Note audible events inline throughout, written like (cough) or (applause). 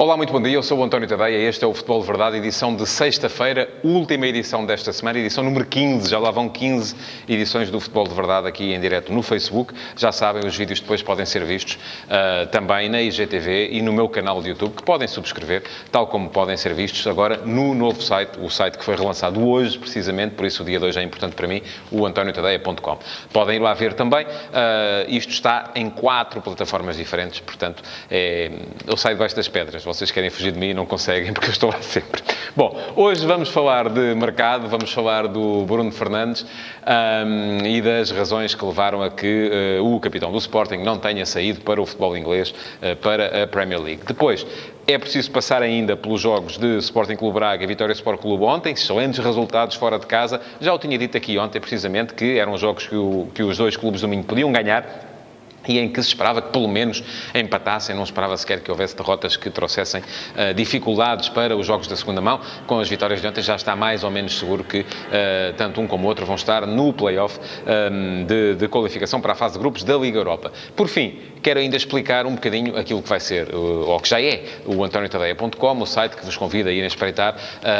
Olá, muito bom dia. Eu sou o António Tadeia. Este é o Futebol de Verdade, edição de sexta-feira, última edição desta semana, edição número 15. Já lá vão 15 edições do Futebol de Verdade aqui em direto no Facebook. Já sabem, os vídeos depois podem ser vistos uh, também na IGTV e no meu canal de YouTube, que podem subscrever, tal como podem ser vistos agora no novo site, o site que foi relançado hoje, precisamente, por isso o dia de hoje é importante para mim, o antoniotadeia.com. Podem ir lá ver também. Uh, isto está em quatro plataformas diferentes, portanto, é, eu saio debaixo das pedras vocês querem fugir de mim e não conseguem, (laughs) porque eu estou lá sempre. Bom, hoje vamos falar de mercado, vamos falar do Bruno Fernandes um, e das razões que levaram a que uh, o capitão do Sporting não tenha saído para o futebol inglês, uh, para a Premier League. Depois, é preciso passar ainda pelos jogos de Sporting Clube Braga e Vitória Sport Clube ontem, excelentes resultados fora de casa. Já o tinha dito aqui ontem, precisamente, que eram jogos que, o, que os dois clubes do Minho podiam ganhar e em que se esperava que pelo menos empatassem, não esperava sequer que houvesse derrotas que trouxessem uh, dificuldades para os jogos da segunda mão. Com as vitórias de ontem já está mais ou menos seguro que uh, tanto um como o outro vão estar no play-off um, de, de, qualificação para a fase de grupos da Liga Europa. Por fim, quero ainda explicar um bocadinho aquilo que vai ser, uh, ou que já é, o antoniotadeia.com, o site que vos convida a irem espreitar.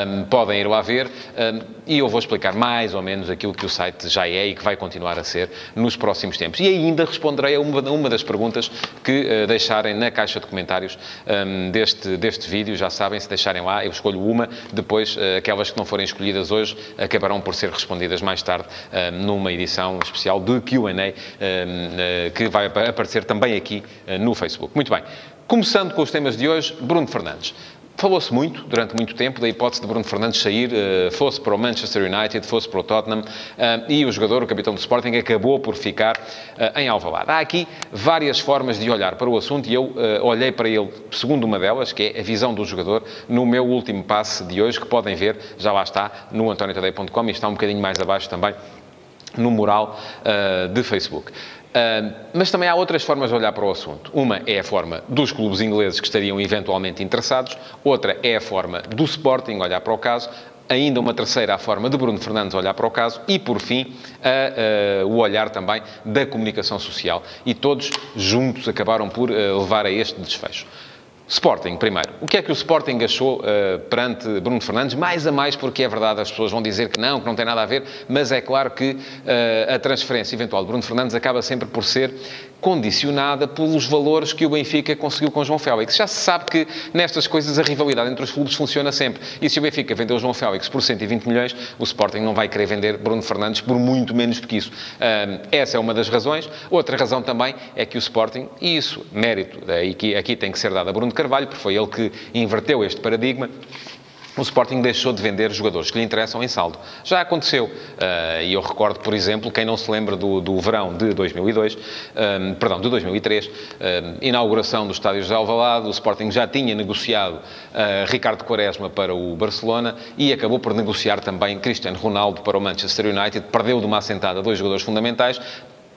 Um, podem ir lá ver um, e eu vou explicar mais ou menos aquilo que o site já é e que vai continuar a ser nos próximos tempos. E ainda responderei a uma uma das perguntas que uh, deixarem na caixa de comentários um, deste, deste vídeo. Já sabem, se deixarem lá, eu escolho uma. Depois, uh, aquelas que não forem escolhidas hoje acabarão por ser respondidas mais tarde numa edição especial de QA que vai aparecer também aqui no Facebook. Muito bem. Começando com os temas de hoje, Bruno Fernandes. Falou-se muito, durante muito tempo, da hipótese de Bruno Fernandes sair, eh, fosse para o Manchester United, fosse para o Tottenham, eh, e o jogador, o capitão do Sporting, acabou por ficar eh, em Alvalade. Há aqui várias formas de olhar para o assunto e eu olhei para ele segundo uma delas, que é a visão do jogador, no meu último passe de hoje, que podem ver, já lá está, no antoniotadeia.com e está um bocadinho mais abaixo também no mural de Facebook. Mas também há outras formas de olhar para o assunto. Uma é a forma dos clubes ingleses que estariam eventualmente interessados, outra é a forma do Sporting olhar para o caso, ainda uma terceira a forma de Bruno Fernandes olhar para o caso e, por fim, a, a, o olhar também da comunicação social. E todos juntos acabaram por uh, levar a este desfecho. Sporting, primeiro. O que é que o Sporting achou uh, perante Bruno Fernandes? Mais a mais, porque é verdade, as pessoas vão dizer que não, que não tem nada a ver, mas é claro que uh, a transferência eventual de Bruno Fernandes acaba sempre por ser condicionada pelos valores que o Benfica conseguiu com João Félix. Já se sabe que nestas coisas a rivalidade entre os clubes funciona sempre. E se o Benfica vendeu João Félix por 120 milhões, o Sporting não vai querer vender Bruno Fernandes por muito menos do que isso. Um, essa é uma das razões. Outra razão também é que o Sporting, e isso, mérito, aqui, aqui tem que ser dado a Bruno Carvalho, porque foi ele que inverteu este paradigma, o Sporting deixou de vender jogadores que lhe interessam em saldo. Já aconteceu. Uh, e eu recordo, por exemplo, quem não se lembra do, do verão de 2002, um, eh, perdão, de 2003, um, eh, inauguração do estádio José Alvalade, o Sporting já tinha negociado uh, Ricardo Quaresma para o Barcelona e acabou por negociar também Cristiano Ronaldo para o Manchester United. Perdeu de uma assentada dois jogadores fundamentais,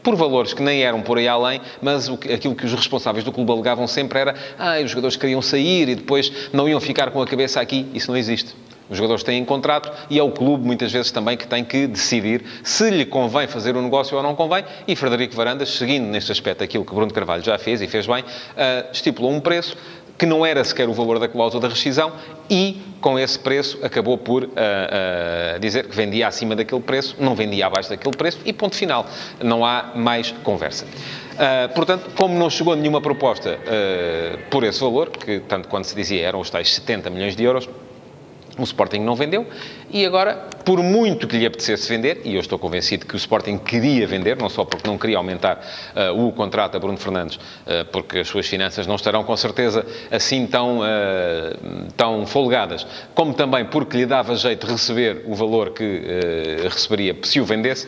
por valores que nem eram por aí além, mas aquilo que os responsáveis do clube alegavam sempre era ah, os jogadores queriam sair e depois não iam ficar com a cabeça aqui. Isso não existe. Os jogadores têm contrato e é o clube, muitas vezes, também que tem que decidir se lhe convém fazer o negócio ou não convém. E Frederico Varandas, seguindo neste aspecto aquilo que Bruno Carvalho já fez e fez bem, uh, estipulou um preço que não era sequer o valor da cláusula da rescisão e, com esse preço, acabou por uh, uh, dizer que vendia acima daquele preço, não vendia abaixo daquele preço e ponto final. Não há mais conversa. Uh, portanto, como não chegou nenhuma proposta por esse valor, que tanto quanto se dizia eram os tais 70 milhões de euros, o Sporting não vendeu e agora, por muito que lhe apetecesse vender, e eu estou convencido que o Sporting queria vender, não só porque não queria aumentar uh, o contrato a Bruno Fernandes, uh, porque as suas finanças não estarão com certeza assim tão, uh, tão folgadas, como também porque lhe dava jeito receber o valor que receberia se o vendesse,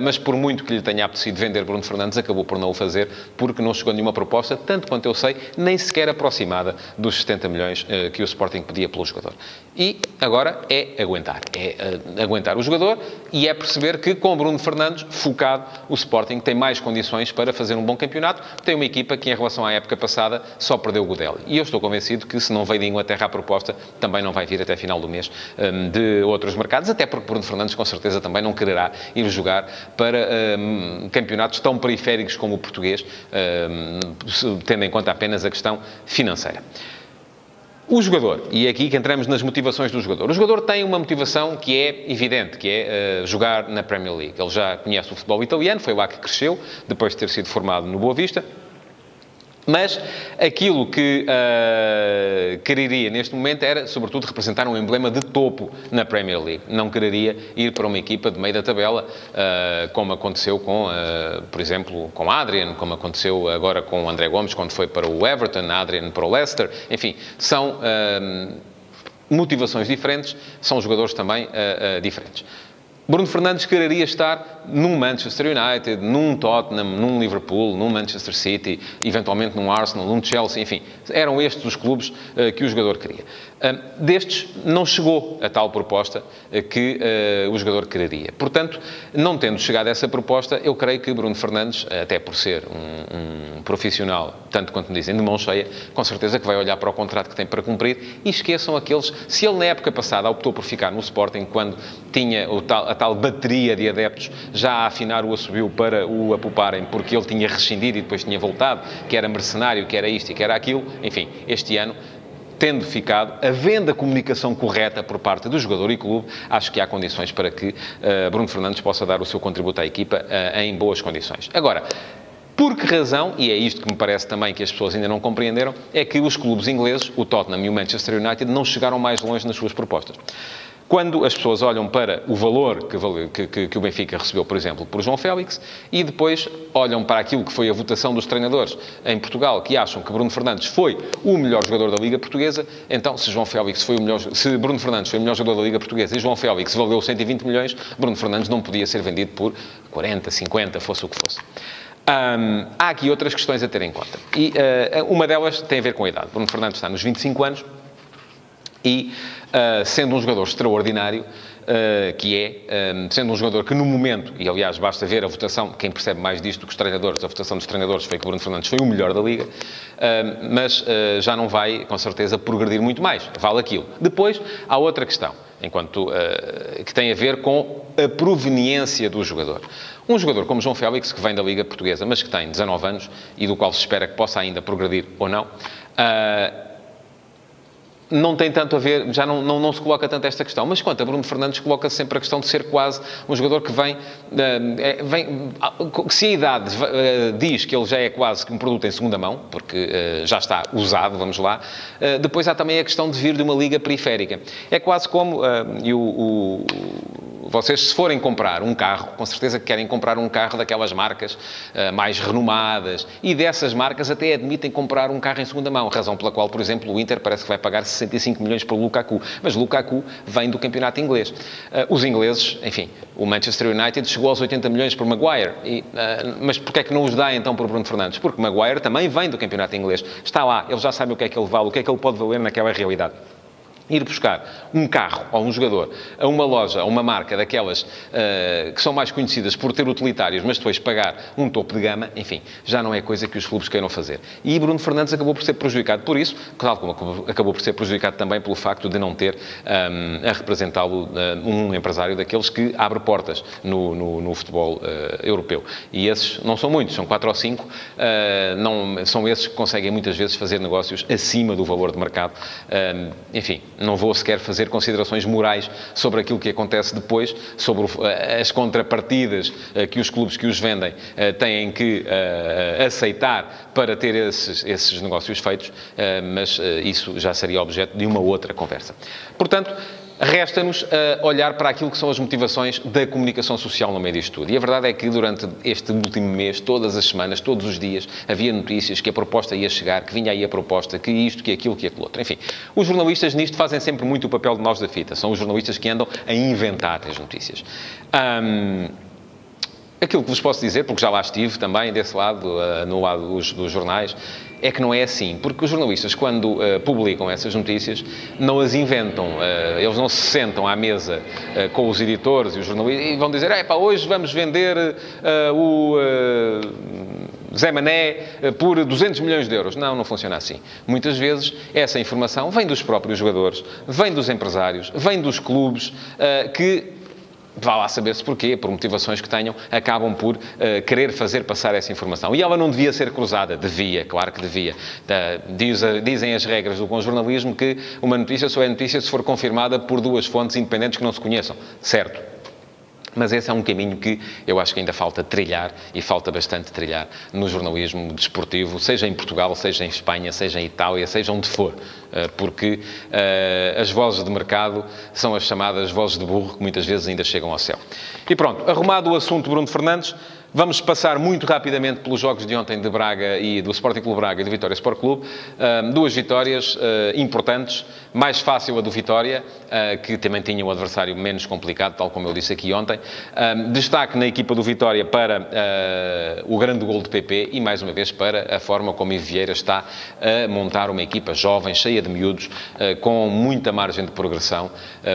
mas por muito que lhe tenha apetecido vender Bruno Fernandes, acabou por não o fazer, porque não chegou nenhuma proposta, tanto quanto eu sei, nem sequer aproximada dos 70 milhões que o Sporting pedia pelo jogador. E agora é aguentar. É uh, aguentar o jogador e é perceber que com Bruno Fernandes, focado, o Sporting tem mais condições para fazer um bom campeonato. Tem uma equipa que, em relação à época passada, só perdeu o Godel. E eu estou convencido que, se não veio de Inglaterra a proposta, também não vai vir até final do mês um, de outros mercados, até porque Bruno Fernandes, com certeza, também não quererá ir jogar para um, campeonatos tão periféricos como o português, um, tendo em conta apenas a questão financeira. O jogador, e é aqui que entramos nas motivações do jogador. O jogador tem uma motivação que é evidente, que é uh, jogar na Premier League. Ele já conhece o futebol italiano, foi lá que cresceu, depois de ter sido formado no Boa Vista. Mas aquilo que uh, quereria neste momento era, sobretudo, representar um emblema de topo na Premier League. Não quereria ir para uma equipa de meio da tabela, uh, como aconteceu com, uh, por exemplo, com Adrian, como aconteceu agora com o André Gomes quando foi para o Everton, Adrian para o Leicester. Enfim, são motivações diferentes, são jogadores também diferentes. Bruno Fernandes quereria estar num Manchester United, num Tottenham, num Liverpool, num Manchester City, eventualmente num Arsenal, num Chelsea, enfim. Eram estes os clubes uh, que o jogador queria. Uh, destes, não chegou a tal proposta uh, que o jogador quereria. Portanto, não tendo chegado a essa proposta, eu creio que Bruno Fernandes, até por ser um, um profissional, tanto quanto me dizem, de mão cheia, com certeza que vai olhar para o contrato que tem para cumprir e esqueçam aqueles... Se ele, na época passada, optou por ficar no Sporting, quando tinha tal tal bateria de adeptos já a afinar o assobio para o apuparem, porque ele tinha rescindido e depois tinha voltado, que era mercenário, que era isto e que era aquilo. Enfim, este ano tendo ficado, havendo a comunicação correta por parte do jogador e clube, acho que há condições para que uh, Bruno Fernandes possa dar o seu contributo à equipa uh, em boas condições. Agora, por que razão, e é isto que me parece também que as pessoas ainda não compreenderam, é que os clubes ingleses, o Tottenham e o Manchester United, não chegaram mais longe nas suas propostas. Quando as pessoas olham para o valor que, que, que, o Benfica recebeu, por exemplo, por João Félix, e depois olham para aquilo que foi a votação dos treinadores em Portugal, que acham que Bruno Fernandes foi o melhor jogador da Liga Portuguesa, então se João Félix foi o melhor, se Bruno Fernandes foi o melhor jogador da Liga Portuguesa e João Félix valeu 120 milhões, Bruno Fernandes não podia ser vendido por 40, 50, fosse o que fosse. Um, há aqui outras questões a ter em conta. E uh, uma delas tem a ver com a idade. Bruno Fernandes está nos 25 anos e uh, sendo um jogador extraordinário, que é, um, sendo um jogador que no momento, e aliás basta ver a votação, quem percebe mais disto do que os treinadores, a votação dos treinadores foi que Bruno Fernandes foi o melhor da Liga, uh, mas já não vai, com certeza, progredir muito mais. Vale aquilo. Depois, há outra questão, enquanto que tem a ver com a proveniência do jogador. Um jogador como João Félix, que vem da Liga Portuguesa, mas que tem 19 anos e do qual se espera que possa ainda progredir ou não, não tem tanto a ver, já não, não, não, se coloca tanto esta questão. Mas quanto a Bruno Fernandes, coloca -se sempre a questão de ser quase um jogador que vem, uh, vem se a idade uh, diz que ele já é quase um produto em segunda mão, porque uh, já está usado, vamos lá, depois há também a questão de vir de uma liga periférica. É quase como, e o, o vocês, se forem comprar um carro, com certeza que querem comprar um carro daquelas marcas uh, mais renomadas e dessas marcas até admitem comprar um carro em segunda mão, razão pela qual, por exemplo, o Inter parece que vai pagar 65 milhões pelo Lukaku, mas Lukaku vem do campeonato inglês. Uh, os ingleses, enfim, o Manchester United chegou aos 80 milhões por Maguire, e, uh, mas porquê é que não os dá então por Bruno Fernandes? Porque Maguire também vem do campeonato inglês, está lá, ele já sabe o que é que ele vale, o que é que ele pode valer naquela realidade ir buscar um carro ou um jogador a uma loja, a uma marca daquelas uh, que são mais conhecidas por ter utilitários, mas depois pagar um topo de gama, enfim, já não é coisa que os clubes queiram fazer. E Bruno Fernandes acabou por ser prejudicado por isso, tal como acabou por ser prejudicado também pelo facto de não ter um, eh, a representá-lo uh, um empresário daqueles que abre portas no, no, no futebol uh, europeu. E esses não são muitos, são quatro ou cinco, não, são esses que conseguem muitas vezes fazer negócios acima do valor de mercado. enfim, não vou sequer fazer considerações morais sobre aquilo que acontece depois, sobre eh, as contrapartidas eh, que os clubes que os vendem eh, têm que aceitar para ter esses, esses negócios feitos, mas isso já seria objeto de uma outra conversa. Portanto, Resta-nos uh, olhar para aquilo que são as motivações da comunicação social no meio disto tudo. E a verdade é que durante este último mês, todas as semanas, todos os dias, havia notícias que a proposta ia chegar, que vinha aí a proposta, que isto, que aquilo, que aquilo outro. Enfim, os jornalistas nisto fazem sempre muito o papel de nós da fita. São os jornalistas que andam a inventar as notícias. Um, Aquilo que vos posso dizer, porque já lá estive também desse lado, no lado dos, dos jornais, é que não é assim, porque os jornalistas, quando uh, publicam essas notícias, não as inventam. Uh, eles não se sentam à mesa uh, com os editores e os jornalistas e vão dizer: é pá, hoje vamos vender o. Zé Mané por 200 milhões de euros. Não, não funciona assim. Muitas vezes essa informação vem dos próprios jogadores, vem dos empresários, vem dos clubes que vá lá saber-se porquê, por motivações que tenham, acabam por uh, querer fazer passar essa informação. E ela não devia ser cruzada. Devia, claro que devia. Uh, diz, dizem as regras do jornalismo que uma notícia só é notícia se for confirmada por duas fontes independentes que não se conheçam. Certo. Mas esse é um caminho que eu acho que ainda falta trilhar e falta bastante trilhar no jornalismo desportivo, seja em Portugal, seja em Espanha, seja em Itália, seja onde for, eh, porque uh, as vozes de mercado são as chamadas vozes de burro que muitas vezes ainda chegam ao céu. E pronto, arrumado o assunto Bruno Fernandes, Vamos passar muito rapidamente pelos jogos de ontem de Braga e do Sporting Clube Braga e do Vitória Sport Clube. duas vitórias uh, importantes. Mais fácil a do Vitória, uh, que também tinha um adversário menos complicado, tal como eu disse aqui ontem. destaque na equipa do Vitória para uh, o grande gol de PP e, mais uma vez, para a forma como Ivo Vieira está a montar uma equipa jovem, cheia de miúdos, com muita margem de progressão.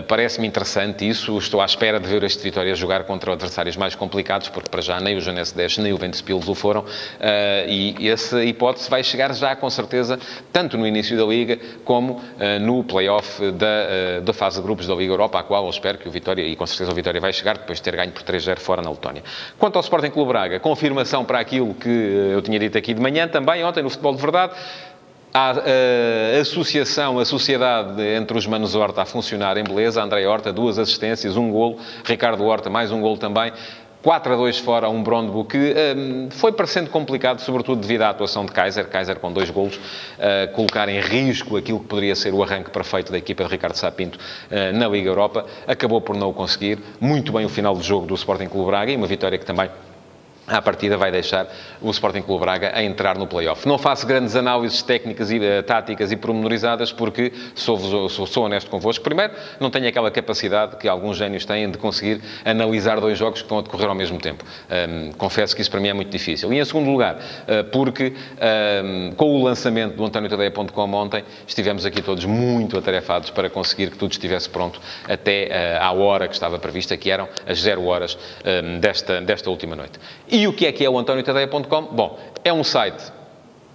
Parece-me interessante isso. Estou à espera de ver este Vitória jogar contra adversários mais complicados, porque para já nem os Janesse 10 nem o Ventspils o foram, eh, e essa hipótese vai chegar já com certeza, tanto no início da Liga, como eh, no play-off da, eh, da fase de grupos da Liga Europa, à qual eu espero que o Vitória, e com certeza o Vitória vai chegar, depois de ter ganho por 3-0 fora na Letónia. Quanto ao Sporting Clube Braga, confirmação para aquilo que eu tinha dito aqui de manhã, também ontem no Futebol de Verdade, a, a, associação, a sociedade entre os Manos Horta a funcionar em beleza. André Horta, duas assistências, um golo. Ricardo Horta, mais um golo também. 4 a 2 fora um Brondbo, que um, foi parecendo complicado, sobretudo devido à atuação de Kaiser, Kaiser com dois golos, uh, colocar em risco aquilo que poderia ser o arranque perfeito da equipa de Ricardo Sapinto uh, na Liga Europa. Acabou por não o conseguir. Muito bem o final do jogo do Sporting Clube Braga e uma vitória que também à partida vai deixar o Sporting Clube Braga a entrar no play-off. Não faço grandes análises técnicas e uh, táticas e pormenorizadas porque sou, sou, sou, honesto convosco. Primeiro, não tenho aquela capacidade que alguns génios têm de conseguir analisar dois jogos que estão a decorrer ao mesmo tempo. Um, confesso que isso para mim é muito difícil. E em segundo lugar, uh, porque um, com o lançamento do AntónioTadeia.com ontem, estivemos aqui todos muito atarefados para conseguir que tudo estivesse pronto até uh, à hora que estava prevista, que eram as zero horas um, desta, desta última noite. E o que é que é o antoniotadeia.com? Bom, é um site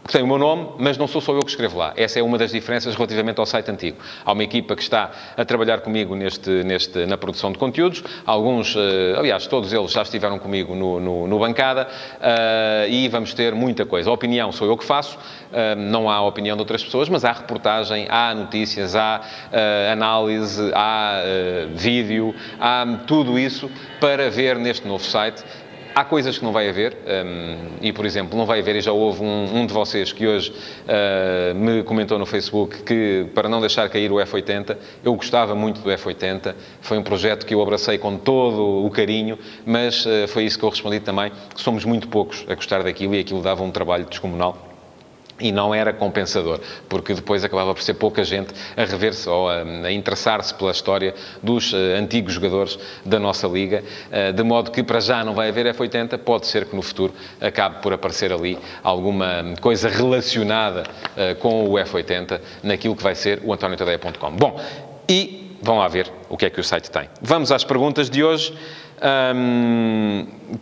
que tem o meu nome, mas não sou só eu que escrevo lá. Essa é uma das diferenças relativamente ao site antigo. Há uma equipa que está a trabalhar comigo neste, neste, na produção de conteúdos. Alguns, uh, aliás, todos eles já estiveram comigo no, no, no Bancada uh, e vamos ter muita coisa. A opinião sou eu que faço, uh, não há opinião de outras pessoas, mas há reportagem, há notícias, há análise, há vídeo, há tudo isso para ver neste novo site Há coisas que não vai haver, um, e por exemplo, não vai haver, e já houve um, um de vocês que hoje uh, me comentou no Facebook que para não deixar cair o F80, eu gostava muito do F80, foi um projeto que eu abracei com todo o carinho, mas uh, foi isso que eu respondi também, que somos muito poucos a gostar daquilo e aquilo dava um trabalho descomunal e não era compensador, porque depois acabava por ser pouca gente a rever-se ou a, a interessar-se pela história dos uh, antigos jogadores da nossa liga, uh, de modo que para já não vai haver F80, pode ser que no futuro acabe por aparecer ali alguma coisa relacionada uh, com o F80 naquilo que vai ser o antoniotadeia.com. Bom, e vão lá ver o que é que o site tem. Vamos às perguntas de hoje.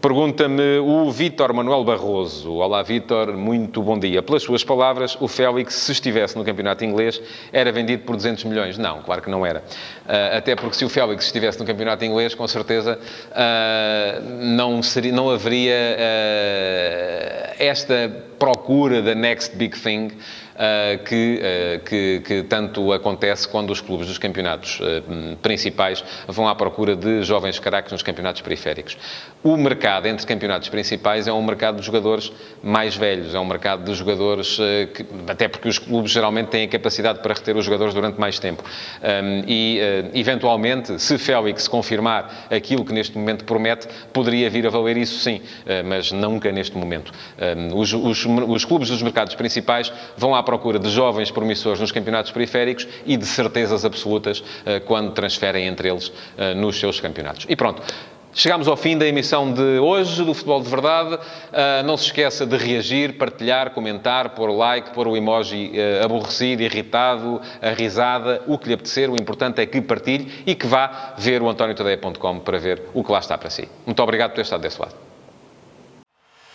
Pergunta-me o Vítor Manuel Barroso. Olá, Vítor, muito bom dia. Pelas suas palavras, o Félix, se estivesse no campeonato inglês, era vendido por 200 milhões. Não, claro que não era. Uh, até porque se o Félix estivesse no campeonato inglês, com certeza uh, não, seria, não haveria uh, esta procura da next big thing Uh, que, uh, que, que, tanto acontece quando os clubes dos campeonatos uh, principais vão à procura de jovens craques nos campeonatos periféricos. O mercado entre campeonatos principais é um mercado de jogadores mais velhos, é um mercado de jogadores que, até porque os clubes geralmente têm a capacidade para reter os jogadores durante mais tempo. Um, e, eventualmente, se Félix confirmar aquilo que neste momento promete, poderia vir a valer isso sim, mas nunca neste momento. Um, os, os, os clubes dos mercados principais vão à procura de jovens promissores nos campeonatos periféricos e de certezas absolutas uh, quando transferem entre eles uh, nos seus campeonatos. E pronto. Chegámos ao fim da emissão de hoje do Futebol de Verdade. Uh, não se esqueça de reagir, partilhar, comentar, pôr like, pôr o emoji uh, aborrecido, irritado, a risada, o que lhe apetecer. O importante é que partilhe e que vá ver o antoniotadeia.com para ver o que lá está para si. Muito obrigado por ter estado desse lado.